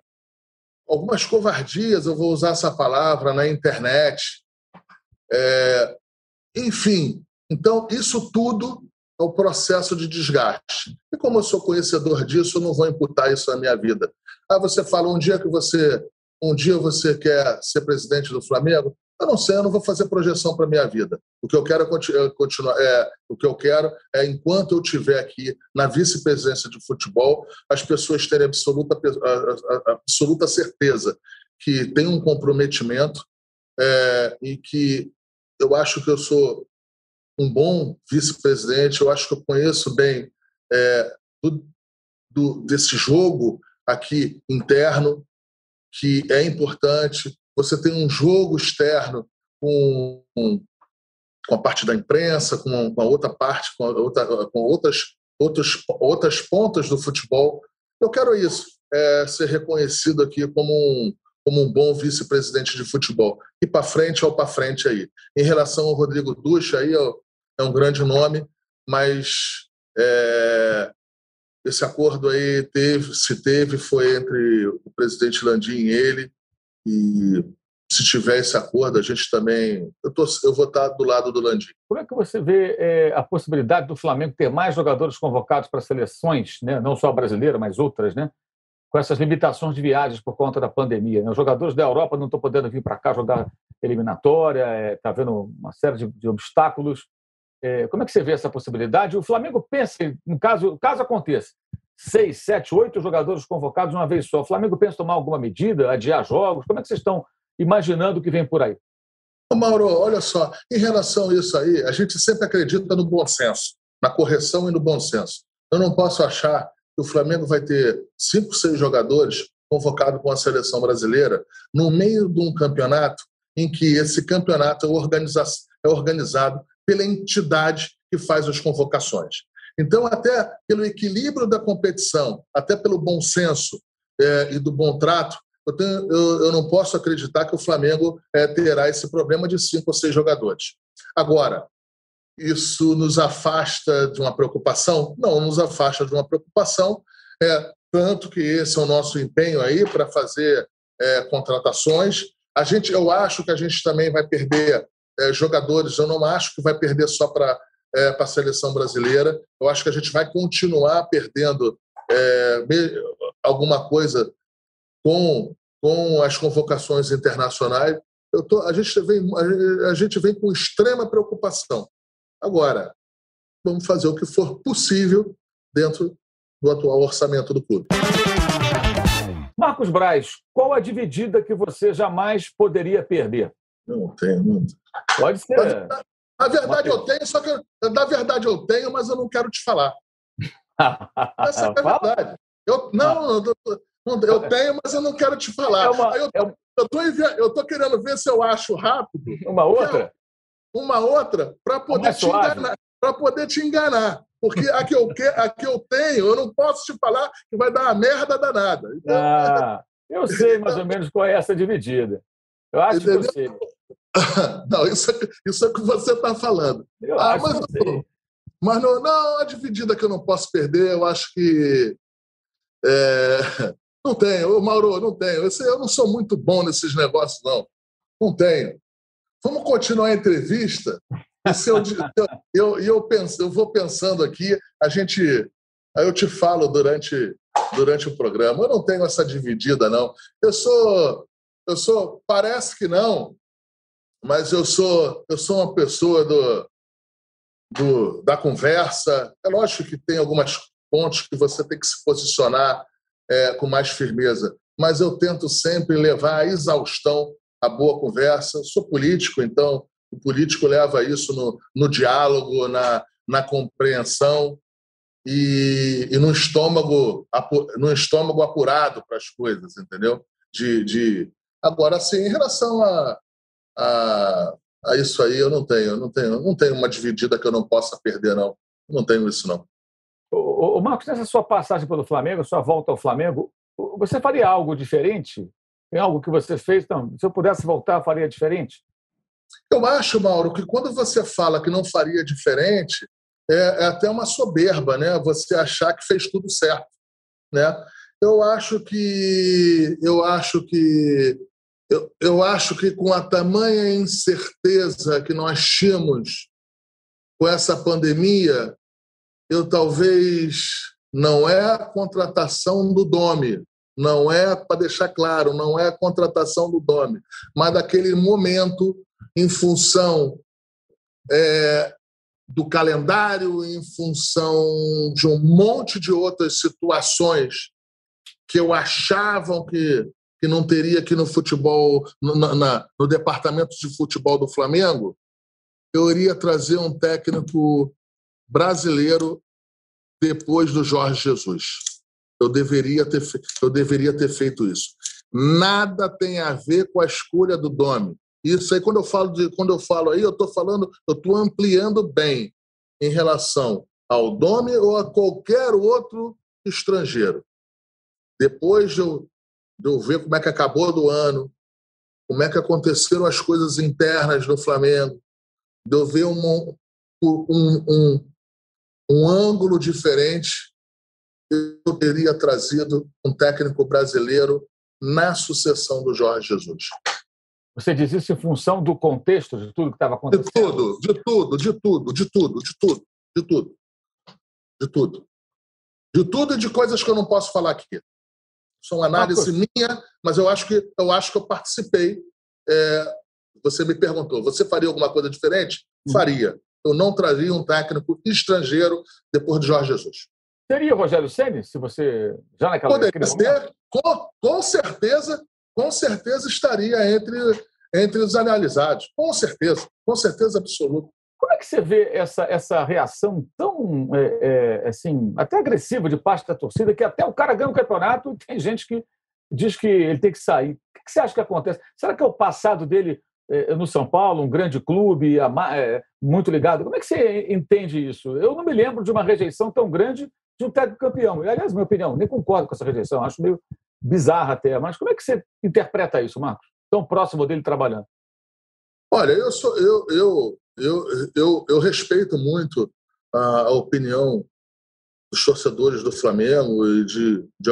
algumas covardias, eu vou usar essa palavra, na internet. É, enfim, então, isso tudo é o processo de desgaste. E como eu sou conhecedor disso, eu não vou imputar isso na minha vida. Ah, você fala um dia que você um dia você quer ser presidente do Flamengo? Eu não sei, eu não vou fazer projeção para minha vida. O que eu quero é continuar, é, o que eu quero é enquanto eu estiver aqui na vice-presidência de futebol, as pessoas terem absoluta absoluta certeza que tem um comprometimento é, e que eu acho que eu sou um bom vice-presidente. Eu acho que eu conheço bem é, do, do, desse jogo aqui interno que é importante você tem um jogo externo com, com a parte da imprensa, com, com a outra parte, com, outra, com outras, outros, outras pontas do futebol. Eu quero isso, é ser reconhecido aqui como um, como um bom vice-presidente de futebol. E para frente ou para frente aí. Em relação ao Rodrigo Ducha, aí é um grande nome, mas é, esse acordo aí teve, se teve, foi entre o presidente Landim e ele. E se tiver esse acordo, a gente também. Eu, tô, eu vou estar do lado do Landim. Como é que você vê é, a possibilidade do Flamengo ter mais jogadores convocados para seleções, né? não só brasileira, mas outras, né? com essas limitações de viagens por conta da pandemia? Né? Os jogadores da Europa não estão podendo vir para cá jogar eliminatória, está é, tá vendo uma série de, de obstáculos. É, como é que você vê essa possibilidade? O Flamengo pensa, no caso, caso aconteça, seis, sete, oito jogadores convocados uma vez só. O Flamengo pensa tomar alguma medida, adiar jogos? Como é que vocês estão imaginando o que vem por aí? Mauro, olha só, em relação a isso aí, a gente sempre acredita no bom senso, na correção e no bom senso. Eu não posso achar que o Flamengo vai ter cinco, seis jogadores convocados com a seleção brasileira no meio de um campeonato em que esse campeonato é, é organizado pela entidade que faz as convocações. Então, até pelo equilíbrio da competição, até pelo bom senso é, e do bom trato, eu, tenho, eu, eu, não posso acreditar que o Flamengo é, terá esse problema de cinco ou seis jogadores. Agora, isso nos afasta de uma preocupação? Não, nos afasta de uma preocupação, é, tanto que esse é o nosso empenho aí para fazer é, contratações. A gente, eu acho que a gente também vai perder é, jogadores, eu não acho que vai perder só para é, para a seleção brasileira. Eu acho que a gente vai continuar perdendo é, alguma coisa com, com as convocações internacionais. Eu tô, a, gente vem, a gente vem com extrema preocupação. Agora, vamos fazer o que for possível dentro do atual orçamento do clube. Marcos Braz, qual a dividida que você jamais poderia perder? Não tenho, não. Pode ser. Na verdade, eu tenho, só que. Na verdade, eu tenho, mas eu não quero te falar. Essa é a verdade. Eu, não, eu, eu tenho, mas eu não quero te falar. É uma, eu, é eu, tô, eu tô querendo ver se eu acho rápido. Uma outra? Uma outra para poder te enganar. Para poder te enganar. Porque a que, eu, a que eu tenho, eu não posso te falar que vai dar uma merda danada. Então, ah, eu sei mais ou menos qual é essa dividida. Eu acho Entendeu? que eu sei. Não, isso, é, isso é o que você está falando. Eu ah, mas, não, mas não, não, a dividida que eu não posso perder, eu acho que. É, não tenho, Mauro, não tenho. Eu, eu não sou muito bom nesses negócios, não. Não tenho. Vamos continuar a entrevista. E eu, eu, eu, penso, eu vou pensando aqui, a gente. Aí eu te falo durante, durante o programa. Eu não tenho essa dividida, não. Eu sou. Eu sou. Parece que não, mas eu sou, eu sou uma pessoa do, do, da conversa. É lógico que tem algumas pontos que você tem que se posicionar é, com mais firmeza. Mas eu tento sempre levar à exaustão a boa conversa. Sou político, então o político leva isso no, no diálogo, na, na compreensão e, e no estômago no estômago apurado para as coisas, entendeu? De, de agora sim, em relação a, a, a isso aí, eu não tenho, eu não tenho, não tenho uma dividida que eu não possa perder, não. Eu não tenho isso não. O, o Marcos, nessa sua passagem pelo Flamengo, sua volta ao Flamengo, você faria algo diferente? Tem algo que você fez? Não, se eu pudesse voltar, faria diferente? Eu acho, Mauro, que quando você fala que não faria diferente, é, é até uma soberba, né? Você achar que fez tudo certo, né? Eu acho que eu acho que eu, eu acho que com a tamanha incerteza que nós tínhamos com essa pandemia, eu talvez não é a contratação do Domi, não é para deixar claro, não é a contratação do Domi, mas daquele momento em função é, do calendário, em função de um monte de outras situações que eu achavam que, que não teria aqui no futebol, no, na, no departamento de futebol do Flamengo, eu iria trazer um técnico brasileiro depois do Jorge Jesus. Eu deveria ter, eu deveria ter feito isso. Nada tem a ver com a escolha do Domi. Isso aí, quando eu falo, de, quando eu falo aí, eu estou falando, eu estou ampliando bem em relação ao Domi ou a qualquer outro estrangeiro. Depois de eu, de eu ver como é que acabou do ano, como é que aconteceram as coisas internas no Flamengo, de eu ver um, um, um, um ângulo diferente, eu teria trazido um técnico brasileiro na sucessão do Jorge Jesus. Você diz isso em função do contexto de tudo que estava acontecendo? De tudo, de tudo, de tudo, de tudo, de tudo, de tudo. De tudo. De tudo e de coisas que eu não posso falar aqui. São análise minha, mas eu acho que eu acho que eu participei. É, você me perguntou, você faria alguma coisa diferente? Hum. Faria. Eu não traria um técnico estrangeiro depois de Jorge Jesus. Seria Rogério Ceni, se você já naquela Poderia ser, com, com certeza, com certeza estaria entre, entre os analisados. Com certeza, com certeza absoluta. Como é que você vê essa, essa reação tão, é, é, assim, até agressiva de parte da torcida, que até o cara ganha o campeonato e tem gente que diz que ele tem que sair. O que você acha que acontece? Será que é o passado dele é, no São Paulo, um grande clube, é, muito ligado? Como é que você entende isso? Eu não me lembro de uma rejeição tão grande de um técnico campeão. E, aliás, minha opinião, nem concordo com essa rejeição, acho meio bizarra até. Mas como é que você interpreta isso, Marcos? Tão próximo dele trabalhando. Olha, eu, sou, eu, eu, eu, eu, eu respeito muito a, a opinião dos torcedores do Flamengo e de, de,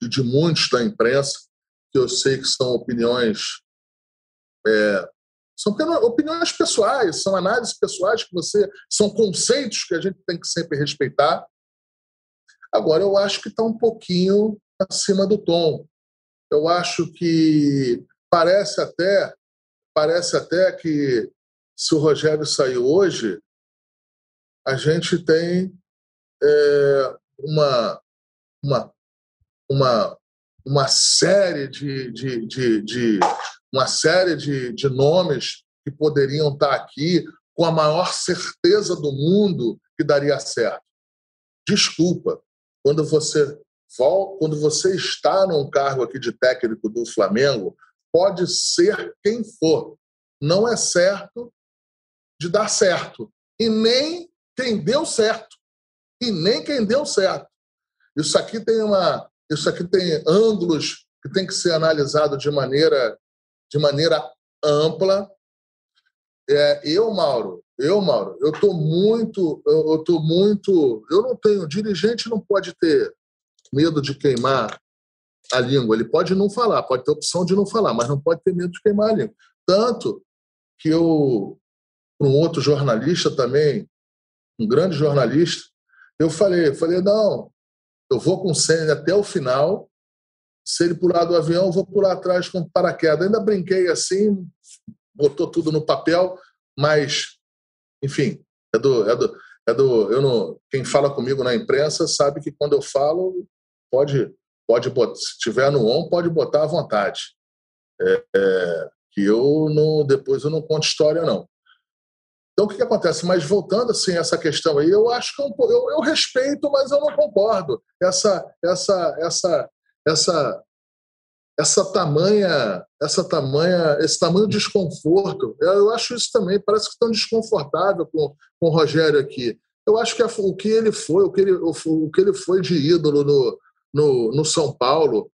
de, de muitos da imprensa, que eu sei que são opiniões. É, são opiniões pessoais, são análises pessoais que você. são conceitos que a gente tem que sempre respeitar. Agora, eu acho que está um pouquinho acima do tom. Eu acho que parece até parece até que se o Rogério sair hoje, a gente tem é, uma, uma, uma, uma série de, de, de, de uma série de, de nomes que poderiam estar aqui com a maior certeza do mundo que daria certo. Desculpa, quando você quando você está num cargo aqui de técnico do Flamengo, pode ser quem for. Não é certo de dar certo. E nem quem deu certo. E nem quem deu certo. Isso aqui tem uma, isso aqui tem ângulos que tem que ser analisado de maneira, de maneira ampla. É, eu, Mauro, eu, Mauro, eu estou muito, eu estou muito, eu não tenho dirigente não pode ter medo de queimar a língua. Ele pode não falar, pode ter opção de não falar, mas não pode ter medo de queimar a língua. Tanto que eu, para um outro jornalista também, um grande jornalista, eu falei, falei, não, eu vou com o Senna até o final, se ele pular do avião, eu vou pular atrás com paraquedas. Ainda brinquei assim, botou tudo no papel, mas, enfim, é do, é do, é do eu não quem fala comigo na imprensa sabe que quando eu falo pode pode botar, se tiver no on pode botar à vontade. É, é, que eu não depois eu não conto história não então o que, que acontece mas voltando assim essa questão aí eu acho que eu, eu, eu respeito mas eu não concordo essa essa essa essa essa tamanha, essa tamanha, esse tamanho desconforto. Eu acho isso também, parece que tão desconfortável com, com o Rogério aqui. Eu acho que a, o que ele foi, o que ele, o, o, que ele foi de ídolo no, no, no São Paulo,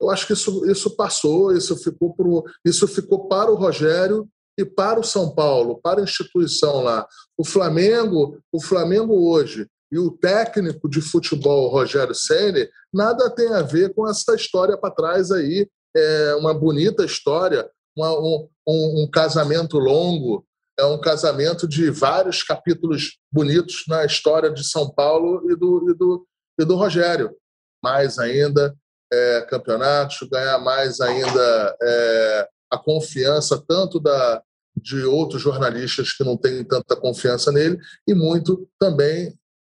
eu acho que isso, isso passou, isso ficou, pro, isso ficou para o Rogério e para o São Paulo, para a instituição lá. O Flamengo, o Flamengo hoje e o técnico de futebol Rogério Ceni nada tem a ver com essa história para trás aí, é uma bonita história, uma, um, um, casamento longo, é um casamento de vários capítulos bonitos na história de São Paulo e do, e do, e do Rogério. Mais ainda é, campeonatos, ganhar mais ainda é, a confiança tanto da, de outros jornalistas que não têm tanta confiança nele e muito também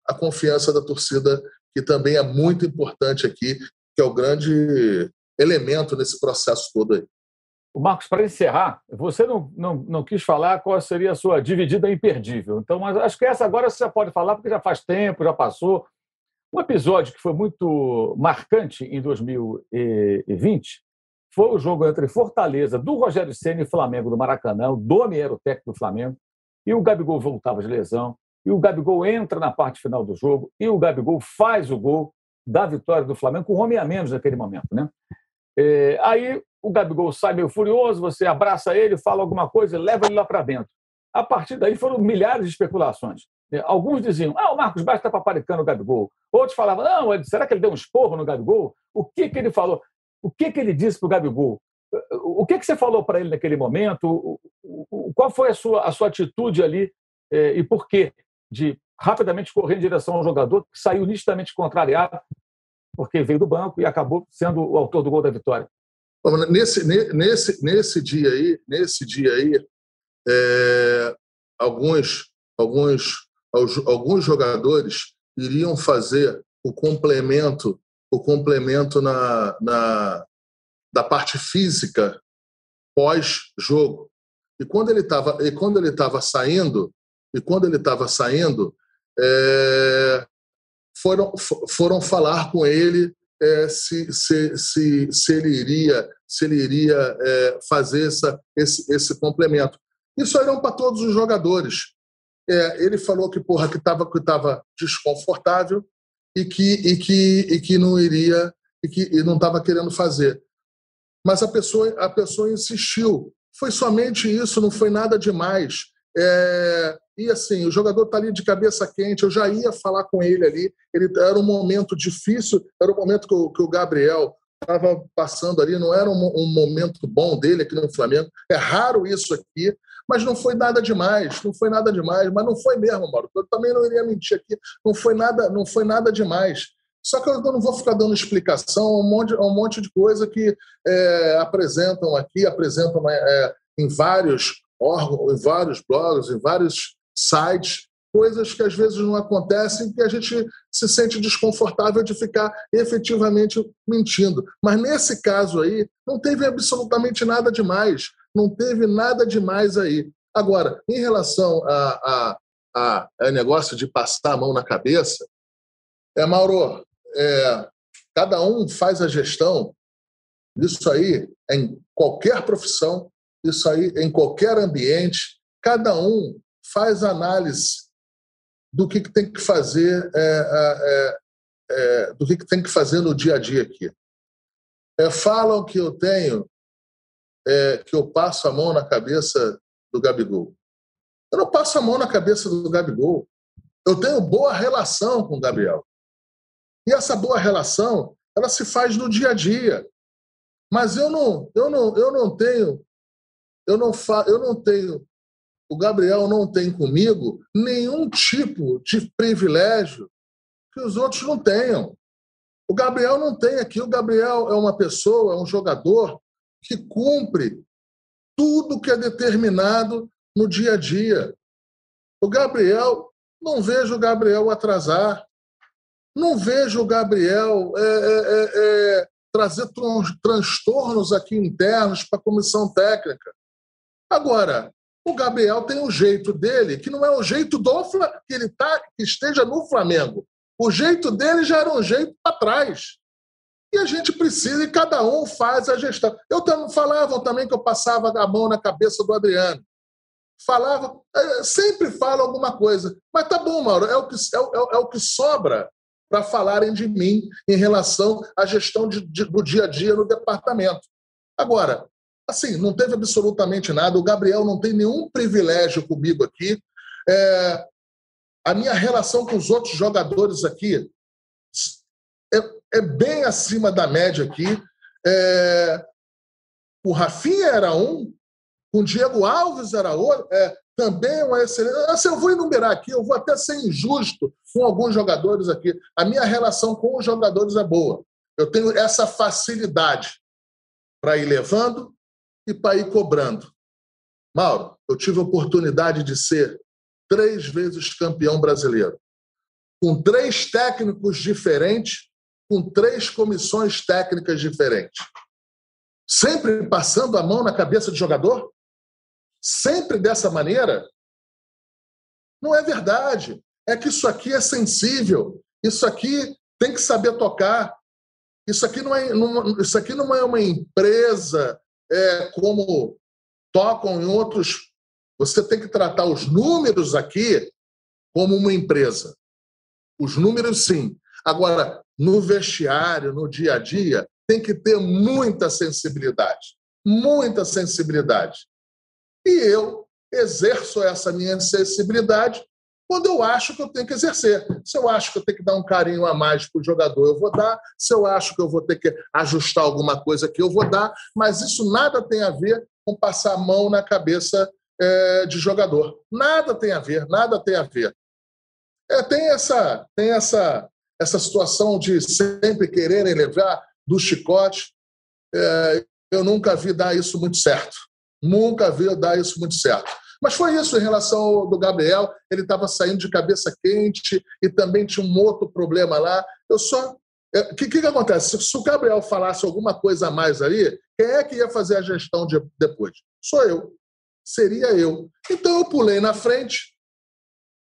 a confiança da torcida, que também é muito importante aqui, que é o grande elemento nesse processo todo aí. Marcos, para encerrar, você não, não, não quis falar qual seria a sua dividida imperdível. Então, mas acho que essa agora você pode falar, porque já faz tempo, já passou. Um episódio que foi muito marcante em 2020 foi o jogo entre Fortaleza, do Rogério Senna e Flamengo do Maracanã. O Domi era o técnico do Flamengo, e o Gabigol voltava de lesão e o Gabigol entra na parte final do jogo e o Gabigol faz o gol da vitória do Flamengo com um homem a menos naquele momento, né? É, aí o Gabigol sai meio furioso, você abraça ele, fala alguma coisa, leva ele lá para dentro. A partir daí foram milhares de especulações. É, alguns diziam, ah, o Marcos Baixo está paparicando o Gabigol. Outros falavam, não, será que ele deu um esporro no Gabigol? O que, que ele falou? O que, que ele disse para o Gabigol? O que, que você falou para ele naquele momento? Qual foi a sua, a sua atitude ali é, e por quê? de rapidamente correr em direção ao jogador, que saiu nitidamente contrariado, porque veio do banco e acabou sendo o autor do gol da vitória. Nesse, nesse, nesse dia aí, nesse dia aí, é, alguns, alguns, alguns jogadores iriam fazer o complemento, o complemento na, na da parte física pós-jogo. E quando ele estava e quando ele estava saindo, e quando ele estava saindo, é, foram, foram falar com ele é, se, se, se, se, ele iria, se ele iria é, fazer essa, esse, esse complemento. Isso eram para todos os jogadores. É, ele falou que porra que estava que tava desconfortável e que, e que, e que não iria e que e não estava querendo fazer. Mas a pessoa, a pessoa insistiu. Foi somente isso, não foi nada demais. É, e assim, o jogador está ali de cabeça quente, eu já ia falar com ele ali. Ele era um momento difícil, era um momento que o, que o Gabriel estava passando ali, não era um, um, momento bom dele aqui no Flamengo. É raro isso aqui, mas não foi nada demais, não foi nada demais, mas não foi mesmo, Mauro. Eu também não iria mentir aqui, não foi nada, não foi nada demais. Só que eu não vou ficar dando explicação um monte, um monte de coisa que é, apresentam aqui, apresentam é, em vários órgãos, em vários blogs, em vários sites, coisas que às vezes não acontecem que a gente se sente desconfortável de ficar efetivamente mentindo. Mas nesse caso aí, não teve absolutamente nada demais. Não teve nada demais aí. Agora, em relação a, a, a, negócio de passar a mão na cabeça, é, Mauro, é, cada um faz a gestão. Isso aí é em qualquer profissão, isso aí em qualquer ambiente. Cada um faz análise do que, que tem que fazer, é, é, é, do que, que tem que fazer no dia a dia aqui. É, falam que eu tenho, é, que eu passo a mão na cabeça do Gabigol. Eu não passo a mão na cabeça do Gabigol. Eu tenho boa relação com o Gabriel. E essa boa relação, ela se faz no dia a dia. Mas eu não, eu não, eu não tenho, eu não fa, eu não tenho o Gabriel não tem comigo nenhum tipo de privilégio que os outros não tenham. O Gabriel não tem aqui. O Gabriel é uma pessoa, é um jogador que cumpre tudo que é determinado no dia a dia. O Gabriel não vejo o Gabriel atrasar. Não vejo o Gabriel é, é, é, é trazer transtornos aqui internos para a comissão técnica. Agora, o Gabriel tem o jeito dele, que não é o jeito do que ele tá, que esteja no Flamengo. O jeito dele já era um jeito para trás. E a gente precisa, e cada um faz a gestão. Eu falavam também que eu passava a mão na cabeça do Adriano. Falava, é, sempre fala alguma coisa. Mas tá bom, Mauro, é o que, é, é, é o que sobra para falarem de mim em relação à gestão de, de, do dia a dia no departamento. Agora, assim, não teve absolutamente nada. O Gabriel não tem nenhum privilégio comigo aqui. É, a minha relação com os outros jogadores aqui é, bem acima da média aqui. É, o Rafinha era um, o Diego Alves era outro, é, também uma excelente. Assim, eu vou enumerar aqui, eu vou até ser injusto com alguns jogadores aqui. A minha relação com os jogadores é boa. Eu tenho essa facilidade para ir levando e para ir cobrando. Mauro, eu tive a oportunidade de ser três vezes campeão brasileiro, com três técnicos diferentes com três comissões técnicas diferentes. Sempre passando a mão na cabeça do jogador? Sempre dessa maneira? Não é verdade. É que isso aqui é sensível. Isso aqui tem que saber tocar. Isso aqui não é, não, isso aqui não é uma empresa é, como tocam em outros. Você tem que tratar os números aqui como uma empresa. Os números, sim. Agora, no vestiário, no dia a dia, tem que ter muita sensibilidade. Muita sensibilidade. E eu exerço essa minha sensibilidade quando eu acho que eu tenho que exercer. Se eu acho que eu tenho que dar um carinho a mais para o jogador, eu vou dar. Se eu acho que eu vou ter que ajustar alguma coisa aqui, eu vou dar. Mas isso nada tem a ver com passar a mão na cabeça é, de jogador. Nada tem a ver, nada tem a ver. É, tem essa, tem essa essa situação de sempre quererem levar do chicote, é, eu nunca vi dar isso muito certo. Nunca vi dar isso muito certo. Mas foi isso em relação ao do Gabriel. Ele estava saindo de cabeça quente e também tinha um outro problema lá. Eu só. O é, que, que, que, acontece? Se o Gabriel falasse alguma coisa a mais aí, quem é que ia fazer a gestão de, depois? Sou eu. Seria eu. Então eu pulei na frente,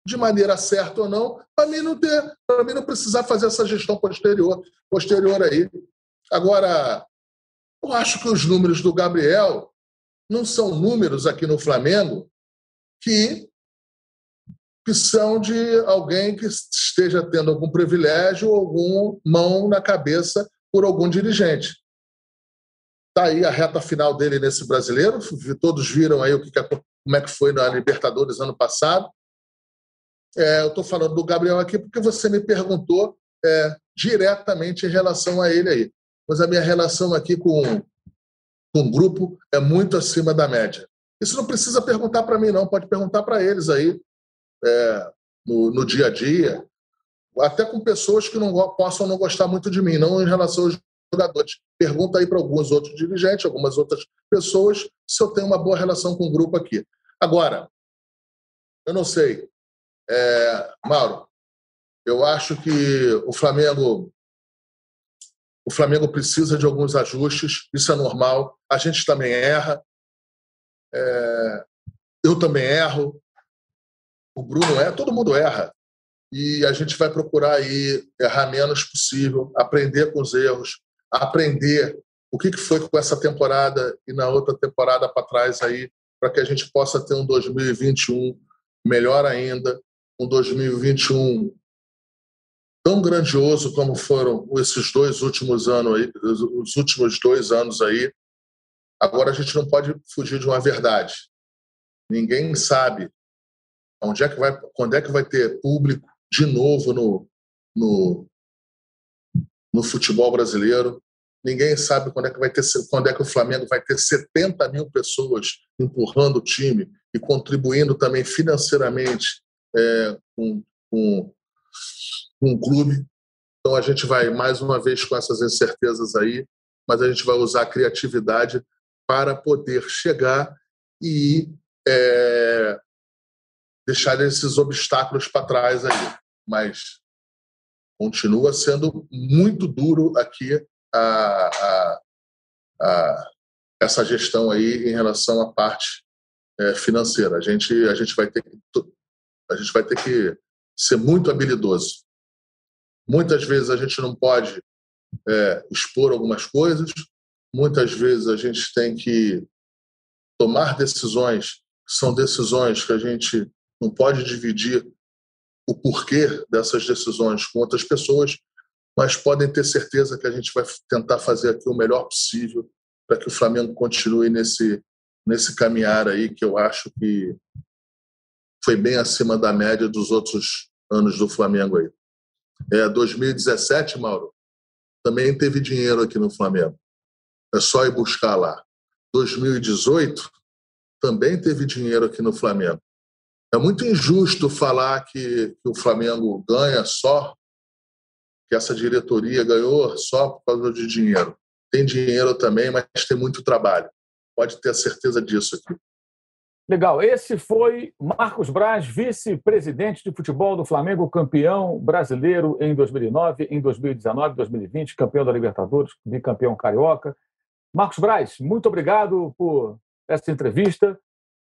de maneira certa ou não, para mim não ter, para mim não precisar fazer essa gestão posterior, posterior aí. Agora, eu acho que os números do Gabriel não são números aqui no Flamengo que que são de alguém que esteja tendo algum privilégio ou algum mão na cabeça por algum dirigente. Está aí a reta final dele nesse brasileiro. Todos viram aí o que, como é que foi na Libertadores ano passado. É, eu estou falando do Gabriel aqui porque você me perguntou é, diretamente em relação a ele aí. Mas a minha relação aqui com, com o grupo é muito acima da média. Isso não precisa perguntar para mim, não. Pode perguntar para eles aí, é, no, no, dia a dia, até com pessoas que não possam não gostar muito de mim, não em relação aos jogadores. Pergunta aí para alguns outros dirigentes, algumas outras pessoas, se eu tenho uma boa relação com o grupo aqui. Agora, eu não sei, é, Mauro, eu acho que o Flamengo o Flamengo precisa de alguns ajustes, isso é normal. A gente também erra. É, eu também erro. O Bruno é, todo mundo erra. E a gente vai procurar aí errar menos possível, aprender com os erros, aprender o que foi com essa temporada e na outra temporada para trás aí, para que a gente possa ter um 2021 melhor ainda, um 2021 tão grandioso como foram esses dois últimos anos aí, os últimos dois anos aí. Agora a gente não pode fugir de uma verdade. Ninguém sabe onde é que vai, quando é que vai ter público de novo no, no, no futebol brasileiro. Ninguém sabe quando é que vai ter, quando é que o Flamengo vai ter 70 mil pessoas empurrando o time e contribuindo também financeiramente é, com, com, com o clube. Então a gente vai, mais uma vez, com essas incertezas aí, mas a gente vai usar a criatividade para poder chegar e é, deixar esses obstáculos para trás aí. Mas continua sendo muito duro aqui a, a, a, essa gestão aí em relação à parte é, financeira. A gente, a gente vai ter que, a gente vai ter que ser muito habilidoso. Muitas vezes a gente não pode é, expor algumas coisas, muitas vezes a gente tem que tomar decisões que são decisões que a gente não pode dividir o porquê dessas decisões com outras pessoas, mas podem ter certeza que a gente vai tentar fazer aqui o melhor possível para que o Flamengo continue nesse nesse caminhar aí que eu acho que foi bem acima da média dos outros anos do Flamengo aí. É, 2017, Mauro, também teve dinheiro aqui no Flamengo. É só ir buscar lá. 2018 também teve dinheiro aqui no Flamengo. É muito injusto falar que, que o Flamengo ganha só, que essa diretoria ganhou só por causa de dinheiro. Tem dinheiro também, mas tem muito trabalho. Pode ter certeza disso aqui. Legal. Esse foi Marcos Braz, vice-presidente de futebol do Flamengo, campeão brasileiro em 2009, em 2019, 2020, campeão da Libertadores, bicampeão carioca. Marcos Braz, muito obrigado por essa entrevista.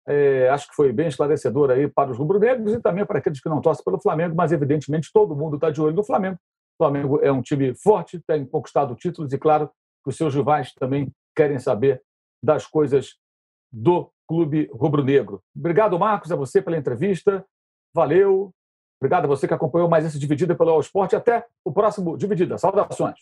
É, acho que foi bem esclarecedora aí para os rubro-negros e também para aqueles que não torcem pelo Flamengo, mas evidentemente todo mundo está de olho no Flamengo. O Flamengo é um time forte, tem conquistado títulos e, claro, que os seus rivais também querem saber das coisas do clube rubro-negro. Obrigado, Marcos, a você pela entrevista. Valeu. Obrigado a você que acompanhou mais esse Dividida pelo All Sport. Até o próximo Dividida. Saudações.